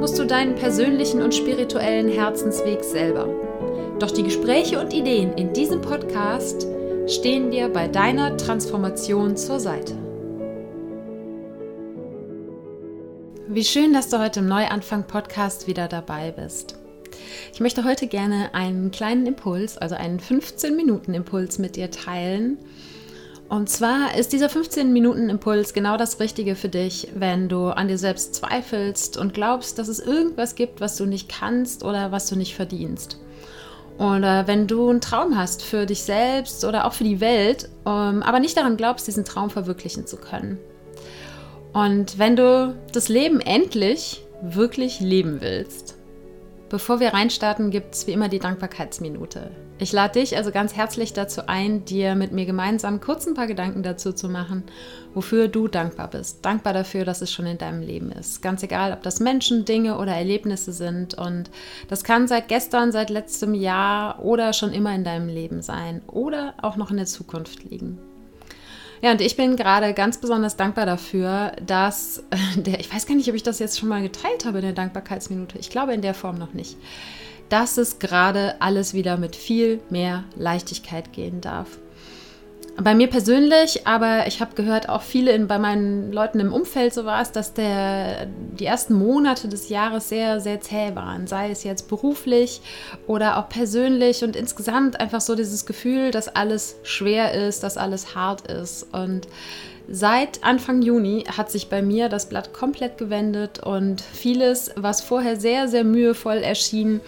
musst du deinen persönlichen und spirituellen Herzensweg selber. Doch die Gespräche und Ideen in diesem Podcast stehen dir bei deiner Transformation zur Seite. Wie schön, dass du heute im Neuanfang-Podcast wieder dabei bist. Ich möchte heute gerne einen kleinen Impuls, also einen 15-Minuten-Impuls mit dir teilen, und zwar ist dieser 15-Minuten-Impuls genau das Richtige für dich, wenn du an dir selbst zweifelst und glaubst, dass es irgendwas gibt, was du nicht kannst oder was du nicht verdienst. Oder wenn du einen Traum hast für dich selbst oder auch für die Welt, ähm, aber nicht daran glaubst, diesen Traum verwirklichen zu können. Und wenn du das Leben endlich wirklich leben willst. Bevor wir reinstarten, gibt es wie immer die Dankbarkeitsminute. Ich lade dich also ganz herzlich dazu ein, dir mit mir gemeinsam kurz ein paar Gedanken dazu zu machen, wofür du dankbar bist. Dankbar dafür, dass es schon in deinem Leben ist. Ganz egal, ob das Menschen, Dinge oder Erlebnisse sind. Und das kann seit gestern, seit letztem Jahr oder schon immer in deinem Leben sein oder auch noch in der Zukunft liegen. Ja, und ich bin gerade ganz besonders dankbar dafür, dass der, ich weiß gar nicht, ob ich das jetzt schon mal geteilt habe in der Dankbarkeitsminute. Ich glaube in der Form noch nicht dass es gerade alles wieder mit viel mehr Leichtigkeit gehen darf. Bei mir persönlich, aber ich habe gehört, auch viele in, bei meinen Leuten im Umfeld so war es, dass der, die ersten Monate des Jahres sehr, sehr zäh waren. Sei es jetzt beruflich oder auch persönlich und insgesamt einfach so dieses Gefühl, dass alles schwer ist, dass alles hart ist. Und Seit Anfang Juni hat sich bei mir das Blatt komplett gewendet und vieles, was vorher sehr, sehr mühevoll erschien,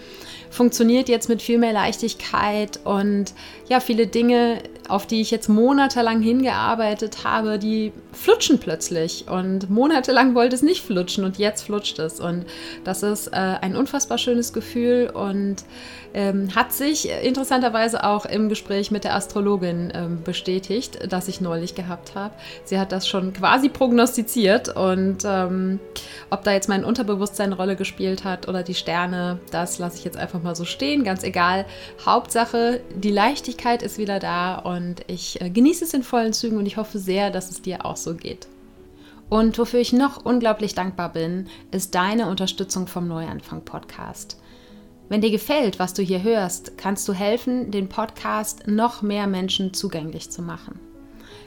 funktioniert jetzt mit viel mehr Leichtigkeit und ja, viele Dinge, auf die ich jetzt monatelang hingearbeitet habe, die flutschen plötzlich und monatelang wollte es nicht flutschen und jetzt flutscht es und das ist äh, ein unfassbar schönes Gefühl und ähm, hat sich interessanterweise auch im Gespräch mit der Astrologin ähm, bestätigt, das ich neulich gehabt habe. Sie hat das schon quasi prognostiziert und ähm, ob da jetzt mein Unterbewusstsein eine Rolle gespielt hat oder die Sterne, das lasse ich jetzt einfach mal so stehen, ganz egal. Hauptsache, die Leichtigkeit ist wieder da und ich äh, genieße es in vollen Zügen und ich hoffe sehr, dass es dir auch so geht. Und wofür ich noch unglaublich dankbar bin, ist deine Unterstützung vom Neuanfang Podcast. Wenn dir gefällt, was du hier hörst, kannst du helfen, den Podcast noch mehr Menschen zugänglich zu machen.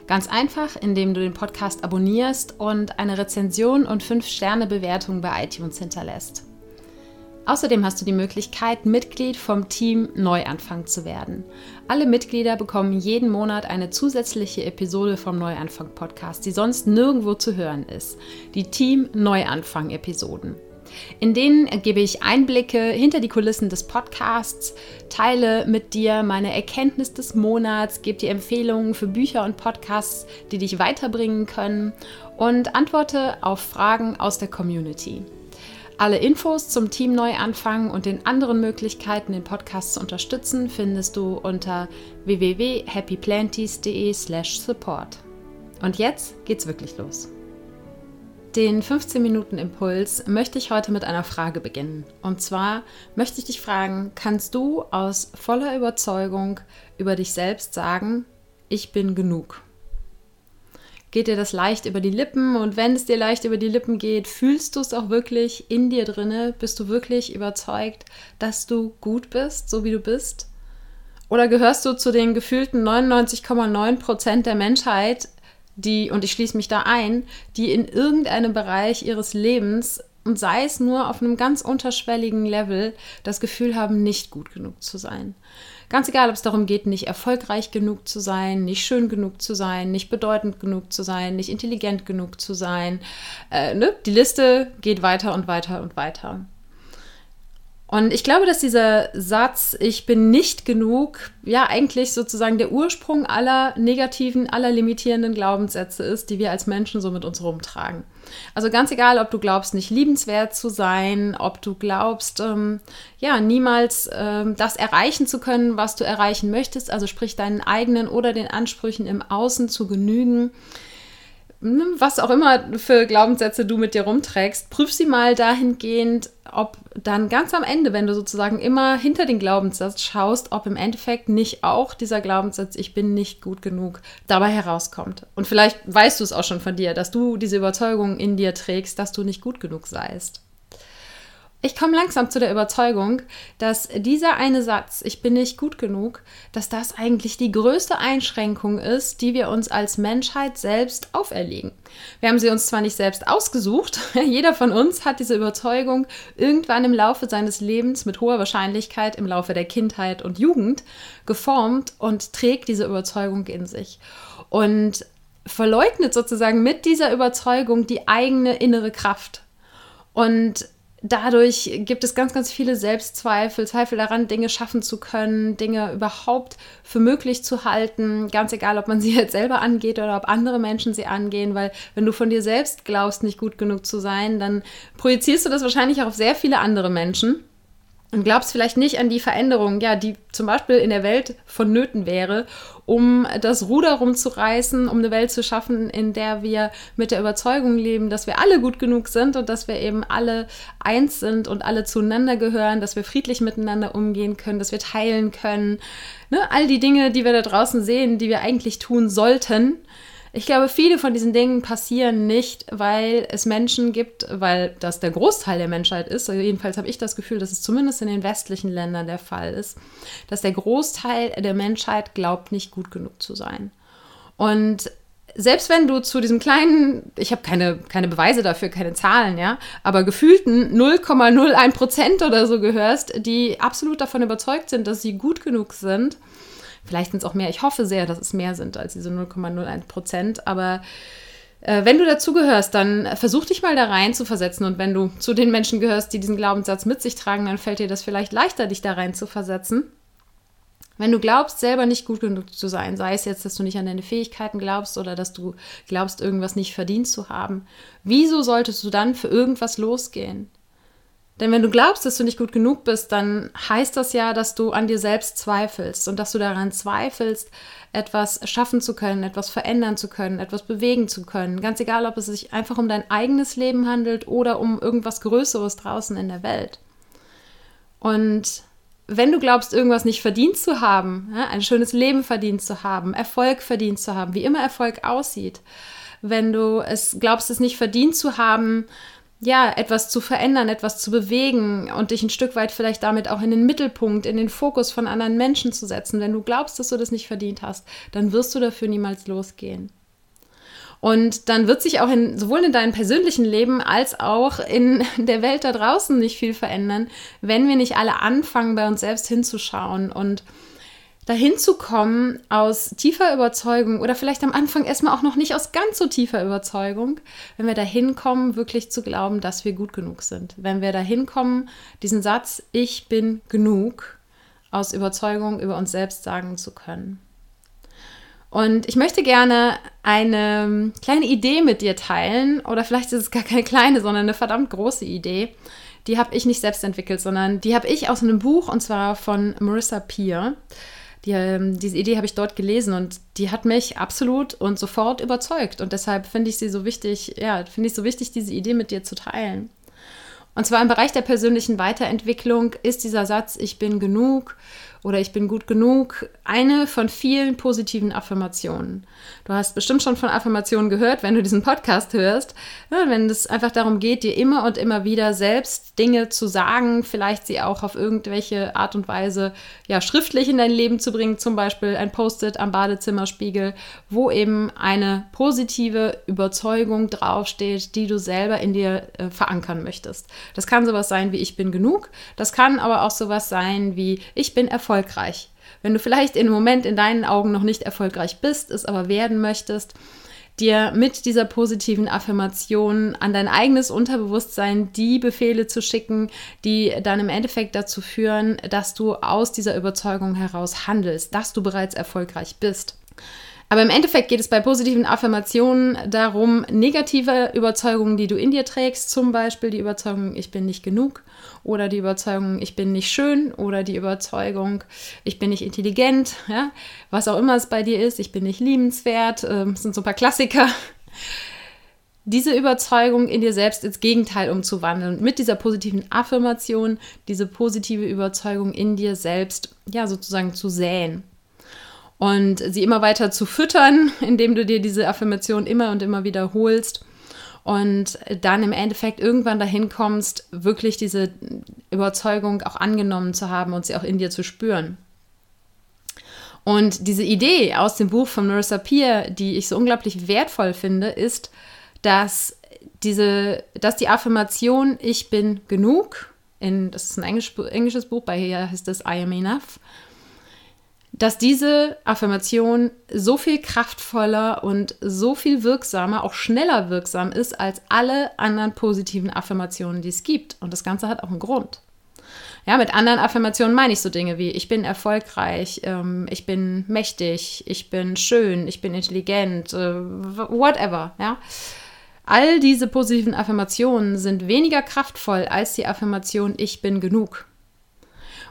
Ganz einfach, indem du den Podcast abonnierst und eine Rezension und 5-Sterne-Bewertung bei iTunes hinterlässt. Außerdem hast du die Möglichkeit, Mitglied vom Team Neuanfang zu werden. Alle Mitglieder bekommen jeden Monat eine zusätzliche Episode vom Neuanfang Podcast, die sonst nirgendwo zu hören ist. Die Team Neuanfang Episoden. In denen gebe ich Einblicke hinter die Kulissen des Podcasts, teile mit dir meine Erkenntnis des Monats, gebe dir Empfehlungen für Bücher und Podcasts, die dich weiterbringen können und antworte auf Fragen aus der Community. Alle Infos zum Team Neuanfang und den anderen Möglichkeiten, den Podcast zu unterstützen, findest du unter www.happyplanties.de/support. Und jetzt geht's wirklich los. Den 15 Minuten Impuls möchte ich heute mit einer Frage beginnen. Und zwar möchte ich dich fragen, kannst du aus voller Überzeugung über dich selbst sagen, ich bin genug? Geht dir das leicht über die Lippen und wenn es dir leicht über die Lippen geht, fühlst du es auch wirklich in dir drinne? Bist du wirklich überzeugt, dass du gut bist, so wie du bist? Oder gehörst du zu den gefühlten 99,9 Prozent der Menschheit, die, und ich schließe mich da ein, die in irgendeinem Bereich ihres Lebens und sei es nur auf einem ganz unterschwelligen Level das Gefühl haben, nicht gut genug zu sein. Ganz egal, ob es darum geht, nicht erfolgreich genug zu sein, nicht schön genug zu sein, nicht bedeutend genug zu sein, nicht intelligent genug zu sein. Äh, ne? Die Liste geht weiter und weiter und weiter. Und ich glaube, dass dieser Satz, ich bin nicht genug, ja eigentlich sozusagen der Ursprung aller negativen, aller limitierenden Glaubenssätze ist, die wir als Menschen so mit uns rumtragen. Also ganz egal, ob du glaubst, nicht liebenswert zu sein, ob du glaubst, ähm, ja, niemals ähm, das erreichen zu können, was du erreichen möchtest, also sprich deinen eigenen oder den Ansprüchen im Außen zu genügen was auch immer für Glaubenssätze du mit dir rumträgst, prüf sie mal dahingehend, ob dann ganz am Ende, wenn du sozusagen immer hinter den Glaubenssatz schaust, ob im Endeffekt nicht auch dieser Glaubenssatz, ich bin nicht gut genug, dabei herauskommt. Und vielleicht weißt du es auch schon von dir, dass du diese Überzeugung in dir trägst, dass du nicht gut genug seist. Ich komme langsam zu der Überzeugung, dass dieser eine Satz, ich bin nicht gut genug, dass das eigentlich die größte Einschränkung ist, die wir uns als Menschheit selbst auferlegen. Wir haben sie uns zwar nicht selbst ausgesucht, jeder von uns hat diese Überzeugung irgendwann im Laufe seines Lebens mit hoher Wahrscheinlichkeit im Laufe der Kindheit und Jugend geformt und trägt diese Überzeugung in sich. Und verleugnet sozusagen mit dieser Überzeugung die eigene innere Kraft. Und dadurch gibt es ganz, ganz viele Selbstzweifel, Zweifel daran, Dinge schaffen zu können, Dinge überhaupt für möglich zu halten, ganz egal, ob man sie jetzt selber angeht oder ob andere Menschen sie angehen, weil wenn du von dir selbst glaubst, nicht gut genug zu sein, dann projizierst du das wahrscheinlich auch auf sehr viele andere Menschen und glaubst vielleicht nicht an die Veränderung, ja, die zum Beispiel in der Welt vonnöten wäre, um das Ruder rumzureißen, um eine Welt zu schaffen, in der wir mit der Überzeugung leben, dass wir alle gut genug sind und dass wir eben alle eins sind und alle zueinander gehören, dass wir friedlich miteinander umgehen können, dass wir teilen können. Ne? All die Dinge, die wir da draußen sehen, die wir eigentlich tun sollten, ich glaube, viele von diesen Dingen passieren nicht, weil es Menschen gibt, weil das der Großteil der Menschheit ist. Also jedenfalls habe ich das Gefühl, dass es zumindest in den westlichen Ländern der Fall ist, dass der Großteil der Menschheit glaubt, nicht gut genug zu sein. Und selbst wenn du zu diesem kleinen, ich habe keine, keine Beweise dafür, keine Zahlen, ja, aber gefühlten 0,01 Prozent oder so gehörst, die absolut davon überzeugt sind, dass sie gut genug sind, Vielleicht sind es auch mehr. Ich hoffe sehr, dass es mehr sind als diese 0,01 Prozent. Aber äh, wenn du dazugehörst, dann versuch dich mal da rein zu versetzen. Und wenn du zu den Menschen gehörst, die diesen Glaubenssatz mit sich tragen, dann fällt dir das vielleicht leichter, dich da rein zu versetzen. Wenn du glaubst, selber nicht gut genug zu sein, sei es jetzt, dass du nicht an deine Fähigkeiten glaubst oder dass du glaubst, irgendwas nicht verdient zu haben, wieso solltest du dann für irgendwas losgehen? Denn wenn du glaubst, dass du nicht gut genug bist, dann heißt das ja, dass du an dir selbst zweifelst und dass du daran zweifelst, etwas schaffen zu können, etwas verändern zu können, etwas bewegen zu können. Ganz egal, ob es sich einfach um dein eigenes Leben handelt oder um irgendwas Größeres draußen in der Welt. Und wenn du glaubst, irgendwas nicht verdient zu haben, ein schönes Leben verdient zu haben, Erfolg verdient zu haben, wie immer Erfolg aussieht, wenn du es glaubst, es nicht verdient zu haben, ja, etwas zu verändern, etwas zu bewegen und dich ein Stück weit vielleicht damit auch in den Mittelpunkt, in den Fokus von anderen Menschen zu setzen. Wenn du glaubst, dass du das nicht verdient hast, dann wirst du dafür niemals losgehen. Und dann wird sich auch in, sowohl in deinem persönlichen Leben als auch in der Welt da draußen nicht viel verändern, wenn wir nicht alle anfangen, bei uns selbst hinzuschauen und dahin zu kommen aus tiefer Überzeugung oder vielleicht am Anfang erstmal auch noch nicht aus ganz so tiefer Überzeugung, wenn wir dahin kommen, wirklich zu glauben, dass wir gut genug sind. Wenn wir dahin kommen, diesen Satz, ich bin genug, aus Überzeugung über uns selbst sagen zu können. Und ich möchte gerne eine kleine Idee mit dir teilen, oder vielleicht ist es gar keine kleine, sondern eine verdammt große Idee. Die habe ich nicht selbst entwickelt, sondern die habe ich aus einem Buch und zwar von Marissa Peer. Die, ähm, diese Idee habe ich dort gelesen und die hat mich absolut und sofort überzeugt. Und deshalb finde ich sie so wichtig, ja, finde ich so wichtig, diese Idee mit dir zu teilen. Und zwar im Bereich der persönlichen Weiterentwicklung ist dieser Satz, ich bin genug oder ich bin gut genug eine von vielen positiven Affirmationen. Du hast bestimmt schon von Affirmationen gehört, wenn du diesen Podcast hörst, wenn es einfach darum geht, dir immer und immer wieder selbst Dinge zu sagen, vielleicht sie auch auf irgendwelche Art und Weise ja schriftlich in dein Leben zu bringen, zum Beispiel ein Post-it am Badezimmerspiegel, wo eben eine positive Überzeugung draufsteht, die du selber in dir äh, verankern möchtest. Das kann sowas sein wie ich bin genug, das kann aber auch sowas sein wie ich bin erfolgreich. Wenn du vielleicht im Moment in deinen Augen noch nicht erfolgreich bist, es aber werden möchtest, dir mit dieser positiven Affirmation an dein eigenes Unterbewusstsein die Befehle zu schicken, die dann im Endeffekt dazu führen, dass du aus dieser Überzeugung heraus handelst, dass du bereits erfolgreich bist. Aber im Endeffekt geht es bei positiven Affirmationen darum, negative Überzeugungen, die du in dir trägst, zum Beispiel die Überzeugung, ich bin nicht genug oder die Überzeugung, ich bin nicht schön oder die Überzeugung, ich bin nicht intelligent, ja, was auch immer es bei dir ist, ich bin nicht liebenswert, äh, sind so ein paar Klassiker. Diese Überzeugung in dir selbst ins Gegenteil umzuwandeln, mit dieser positiven Affirmation, diese positive Überzeugung in dir selbst, ja, sozusagen zu säen und sie immer weiter zu füttern, indem du dir diese Affirmation immer und immer wiederholst und dann im Endeffekt irgendwann dahin kommst, wirklich diese Überzeugung auch angenommen zu haben und sie auch in dir zu spüren. Und diese Idee aus dem Buch von Marissa Peer, die ich so unglaublich wertvoll finde, ist, dass diese, dass die Affirmation Ich bin genug, in, das ist ein Englisch, englisches Buch, bei hier heißt es I am enough, dass diese Affirmation so viel kraftvoller und so viel wirksamer, auch schneller wirksam ist als alle anderen positiven Affirmationen, die es gibt. Und das Ganze hat auch einen Grund. Ja, mit anderen Affirmationen meine ich so Dinge wie ich bin erfolgreich, ähm, ich bin mächtig, ich bin schön, ich bin intelligent, äh, whatever. Ja. All diese positiven Affirmationen sind weniger kraftvoll als die Affirmation ich bin genug.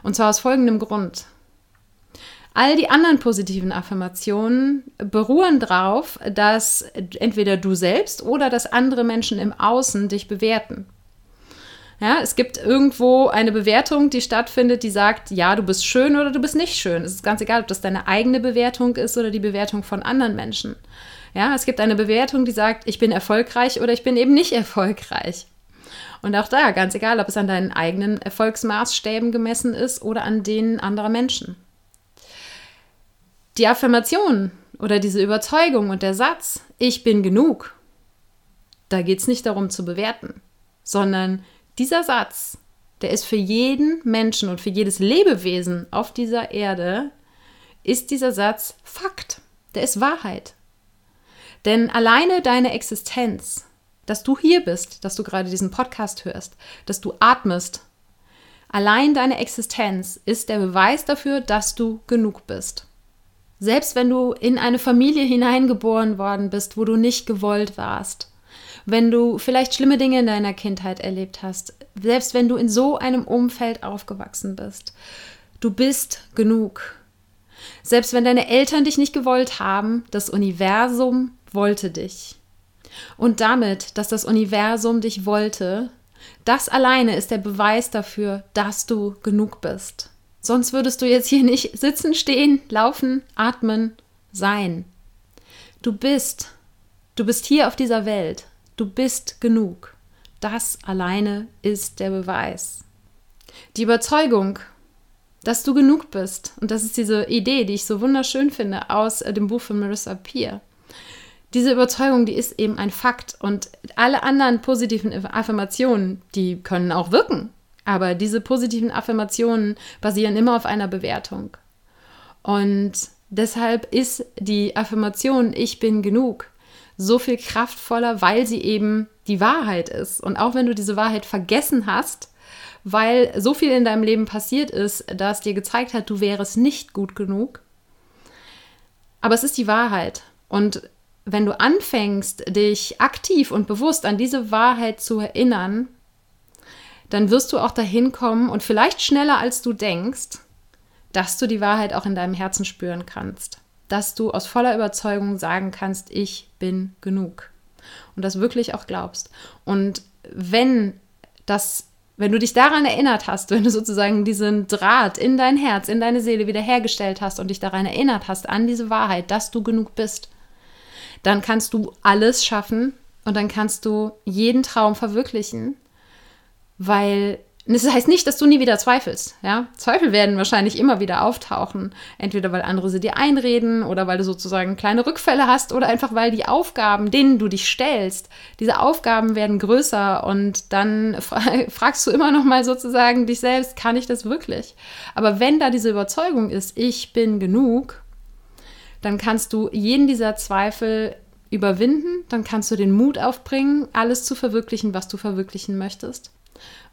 Und zwar aus folgendem Grund. All die anderen positiven Affirmationen beruhen darauf, dass entweder du selbst oder dass andere Menschen im Außen dich bewerten. Ja, es gibt irgendwo eine Bewertung, die stattfindet, die sagt, ja, du bist schön oder du bist nicht schön. Es ist ganz egal, ob das deine eigene Bewertung ist oder die Bewertung von anderen Menschen. Ja, es gibt eine Bewertung, die sagt, ich bin erfolgreich oder ich bin eben nicht erfolgreich. Und auch da, ganz egal, ob es an deinen eigenen Erfolgsmaßstäben gemessen ist oder an denen anderer Menschen. Die Affirmation oder diese Überzeugung und der Satz, ich bin genug, da geht es nicht darum zu bewerten, sondern dieser Satz, der ist für jeden Menschen und für jedes Lebewesen auf dieser Erde, ist dieser Satz Fakt, der ist Wahrheit. Denn alleine deine Existenz, dass du hier bist, dass du gerade diesen Podcast hörst, dass du atmest, allein deine Existenz ist der Beweis dafür, dass du genug bist. Selbst wenn du in eine Familie hineingeboren worden bist, wo du nicht gewollt warst, wenn du vielleicht schlimme Dinge in deiner Kindheit erlebt hast, selbst wenn du in so einem Umfeld aufgewachsen bist, du bist genug. Selbst wenn deine Eltern dich nicht gewollt haben, das Universum wollte dich. Und damit, dass das Universum dich wollte, das alleine ist der Beweis dafür, dass du genug bist. Sonst würdest du jetzt hier nicht sitzen, stehen, laufen, atmen, sein. Du bist. Du bist hier auf dieser Welt. Du bist genug. Das alleine ist der Beweis. Die Überzeugung, dass du genug bist, und das ist diese Idee, die ich so wunderschön finde aus äh, dem Buch von Marissa Peer. Diese Überzeugung, die ist eben ein Fakt und alle anderen positiven Affirmationen, die können auch wirken. Aber diese positiven Affirmationen basieren immer auf einer Bewertung. Und deshalb ist die Affirmation Ich bin genug so viel kraftvoller, weil sie eben die Wahrheit ist. Und auch wenn du diese Wahrheit vergessen hast, weil so viel in deinem Leben passiert ist, dass dir gezeigt hat, du wärst nicht gut genug. Aber es ist die Wahrheit. Und wenn du anfängst, dich aktiv und bewusst an diese Wahrheit zu erinnern, dann wirst du auch dahin kommen und vielleicht schneller als du denkst, dass du die Wahrheit auch in deinem Herzen spüren kannst. Dass du aus voller Überzeugung sagen kannst, ich bin genug. Und das wirklich auch glaubst. Und wenn das wenn du dich daran erinnert hast, wenn du sozusagen diesen Draht in dein Herz, in deine Seele wiederhergestellt hast und dich daran erinnert hast, an diese Wahrheit, dass du genug bist, dann kannst du alles schaffen und dann kannst du jeden Traum verwirklichen, weil das heißt nicht, dass du nie wieder zweifelst. Ja? Zweifel werden wahrscheinlich immer wieder auftauchen. Entweder weil andere sie dir einreden oder weil du sozusagen kleine Rückfälle hast oder einfach weil die Aufgaben, denen du dich stellst, diese Aufgaben werden größer und dann fragst du immer noch mal sozusagen dich selbst, kann ich das wirklich? Aber wenn da diese Überzeugung ist, ich bin genug, dann kannst du jeden dieser Zweifel überwinden, dann kannst du den Mut aufbringen, alles zu verwirklichen, was du verwirklichen möchtest.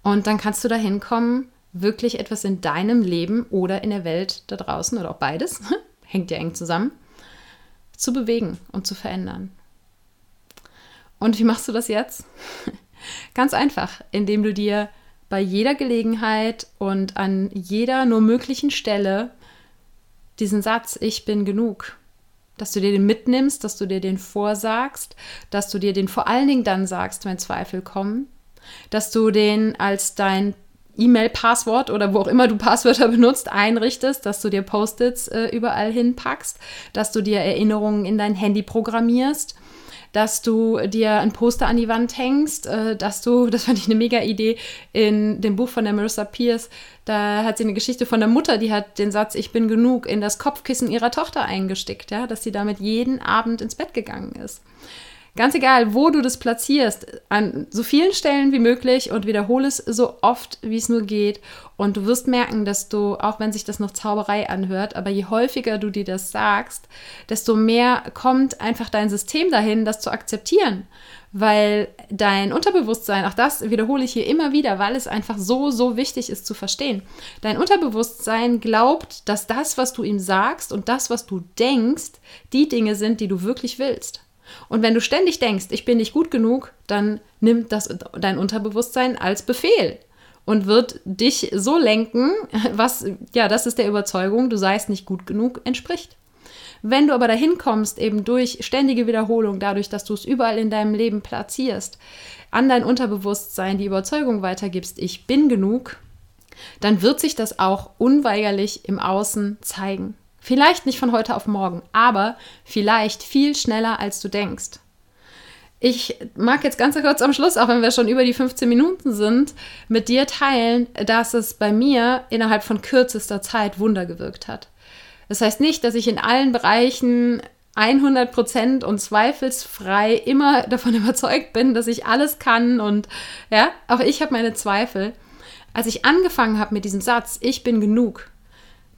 Und dann kannst du dahin kommen, wirklich etwas in deinem Leben oder in der Welt da draußen oder auch beides, hängt ja eng zusammen, zu bewegen und zu verändern. Und wie machst du das jetzt? Ganz einfach, indem du dir bei jeder Gelegenheit und an jeder nur möglichen Stelle diesen Satz, ich bin genug, dass du dir den mitnimmst, dass du dir den vorsagst, dass du dir den vor allen Dingen dann sagst, wenn Zweifel kommen, dass du den als dein E-Mail-Passwort oder wo auch immer du Passwörter benutzt, einrichtest, dass du dir Post-its äh, überall hinpackst, dass du dir Erinnerungen in dein Handy programmierst, dass du dir ein Poster an die Wand hängst, äh, dass du, das fand ich eine mega Idee, in dem Buch von der Marissa Pierce, da hat sie eine Geschichte von der Mutter, die hat den Satz, ich bin genug, in das Kopfkissen ihrer Tochter eingestickt, ja, dass sie damit jeden Abend ins Bett gegangen ist. Ganz egal, wo du das platzierst, an so vielen Stellen wie möglich und wiederhole es so oft, wie es nur geht. Und du wirst merken, dass du, auch wenn sich das noch Zauberei anhört, aber je häufiger du dir das sagst, desto mehr kommt einfach dein System dahin, das zu akzeptieren. Weil dein Unterbewusstsein, auch das wiederhole ich hier immer wieder, weil es einfach so, so wichtig ist zu verstehen. Dein Unterbewusstsein glaubt, dass das, was du ihm sagst und das, was du denkst, die Dinge sind, die du wirklich willst. Und wenn du ständig denkst, ich bin nicht gut genug, dann nimmt das dein Unterbewusstsein als Befehl und wird dich so lenken, was, ja, das ist der Überzeugung, du seist nicht gut genug, entspricht. Wenn du aber dahin kommst, eben durch ständige Wiederholung, dadurch, dass du es überall in deinem Leben platzierst, an dein Unterbewusstsein die Überzeugung weitergibst, ich bin genug, dann wird sich das auch unweigerlich im Außen zeigen. Vielleicht nicht von heute auf morgen, aber vielleicht viel schneller, als du denkst. Ich mag jetzt ganz kurz am Schluss, auch wenn wir schon über die 15 Minuten sind, mit dir teilen, dass es bei mir innerhalb von kürzester Zeit Wunder gewirkt hat. Das heißt nicht, dass ich in allen Bereichen 100% und zweifelsfrei immer davon überzeugt bin, dass ich alles kann und ja, auch ich habe meine Zweifel. Als ich angefangen habe mit diesem Satz, ich bin genug,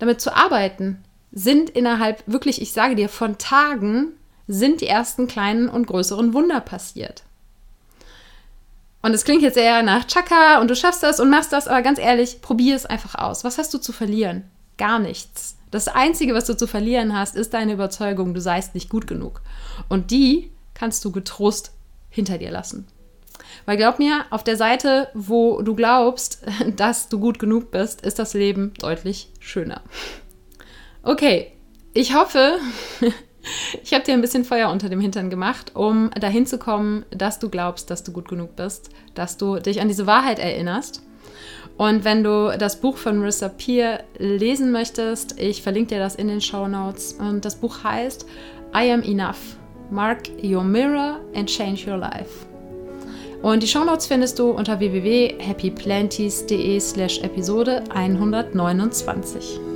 damit zu arbeiten, sind innerhalb wirklich, ich sage dir, von Tagen sind die ersten kleinen und größeren Wunder passiert. Und es klingt jetzt eher nach Chaka und du schaffst das und machst das, aber ganz ehrlich, probier es einfach aus. Was hast du zu verlieren? Gar nichts. Das Einzige, was du zu verlieren hast, ist deine Überzeugung, du seist nicht gut genug. Und die kannst du getrost hinter dir lassen. Weil glaub mir, auf der Seite, wo du glaubst, dass du gut genug bist, ist das Leben deutlich schöner. Okay, ich hoffe, ich habe dir ein bisschen Feuer unter dem Hintern gemacht, um dahin zu kommen, dass du glaubst, dass du gut genug bist, dass du dich an diese Wahrheit erinnerst. Und wenn du das Buch von Marissa Peer lesen möchtest, ich verlinke dir das in den Show Notes. Und das Buch heißt I Am Enough. Mark Your Mirror and Change Your Life. Und die Show Notes findest du unter www.happyplanties.de slash Episode 129.